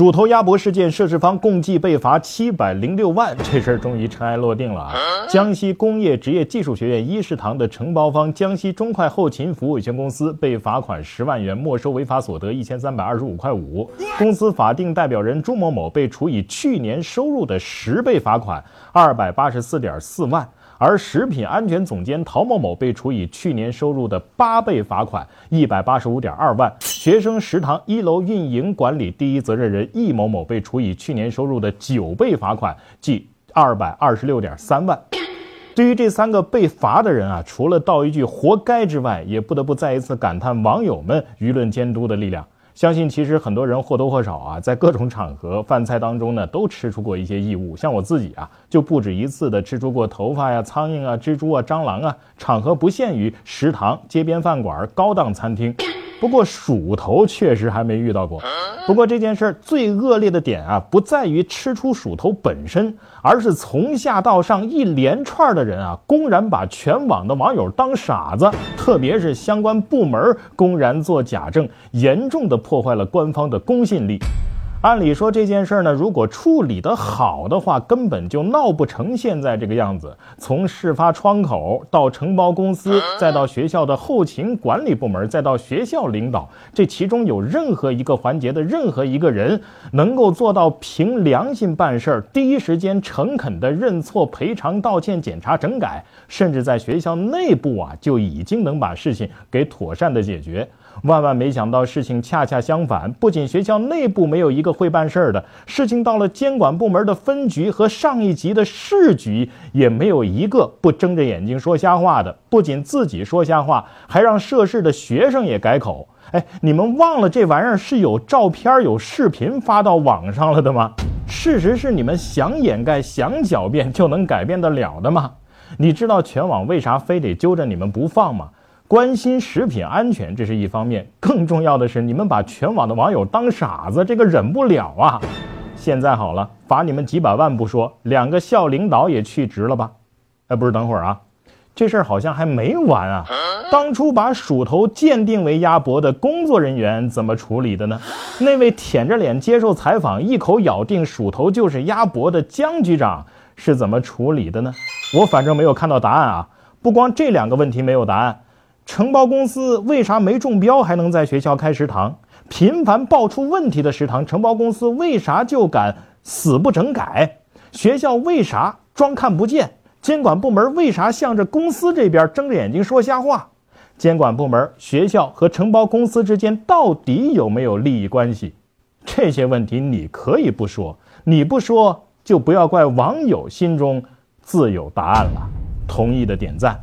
鼠头鸭脖事件涉事方共计被罚七百零六万，这事儿终于尘埃落定了啊！江西工业职业技术学院一食堂的承包方江西中快后勤服务有限公司被罚款十万元，没收违法所得一千三百二十五块五。公司法定代表人朱某某被处以去年收入的十倍罚款二百八十四点四万。而食品安全总监陶某某被处以去年收入的八倍罚款一百八十五点二万，学生食堂一楼运营管理第一责任人易某某被处以去年收入的九倍罚款，即二百二十六点三万。对于这三个被罚的人啊，除了道一句活该之外，也不得不再一次感叹网友们舆论监督的力量。相信其实很多人或多或少啊，在各种场合饭菜当中呢，都吃出过一些异物。像我自己啊，就不止一次的吃出过头发呀、苍蝇啊、蜘蛛啊、蟑螂啊。场合不限于食堂、街边饭馆、高档餐厅。不过鼠头确实还没遇到过。不过这件事儿最恶劣的点啊，不在于吃出鼠头本身，而是从下到上一连串的人啊，公然把全网的网友当傻子，特别是相关部门公然做假证，严重的破坏了官方的公信力。按理说这件事儿呢，如果处理得好的话，根本就闹不成现在这个样子。从事发窗口到承包公司，再到学校的后勤管理部门，再到学校领导，这其中有任何一个环节的任何一个人能够做到凭良心办事儿，第一时间诚恳的认错、赔偿、道歉、检查、整改，甚至在学校内部啊就已经能把事情给妥善的解决。万万没想到，事情恰恰相反。不仅学校内部没有一会办事儿的，事情到了监管部门的分局和上一级的市局，也没有一个不睁着眼睛说瞎话的。不仅自己说瞎话，还让涉事的学生也改口。哎，你们忘了这玩意儿是有照片、有视频发到网上了的吗？事实是你们想掩盖、想狡辩就能改变得了的吗？你知道全网为啥非得揪着你们不放吗？关心食品安全，这是一方面；更重要的是，你们把全网的网友当傻子，这个忍不了啊！现在好了，罚你们几百万不说，两个校领导也去职了吧？哎，不是，等会儿啊，这事儿好像还没完啊！当初把鼠头鉴定为鸭脖的工作人员怎么处理的呢？那位舔着脸接受采访、一口咬定鼠头就是鸭脖的江局长是怎么处理的呢？我反正没有看到答案啊！不光这两个问题没有答案。承包公司为啥没中标还能在学校开食堂？频繁爆出问题的食堂，承包公司为啥就敢死不整改？学校为啥装看不见？监管部门为啥向着公司这边睁着眼睛说瞎话？监管部门、学校和承包公司之间到底有没有利益关系？这些问题你可以不说，你不说就不要怪网友心中自有答案了。同意的点赞。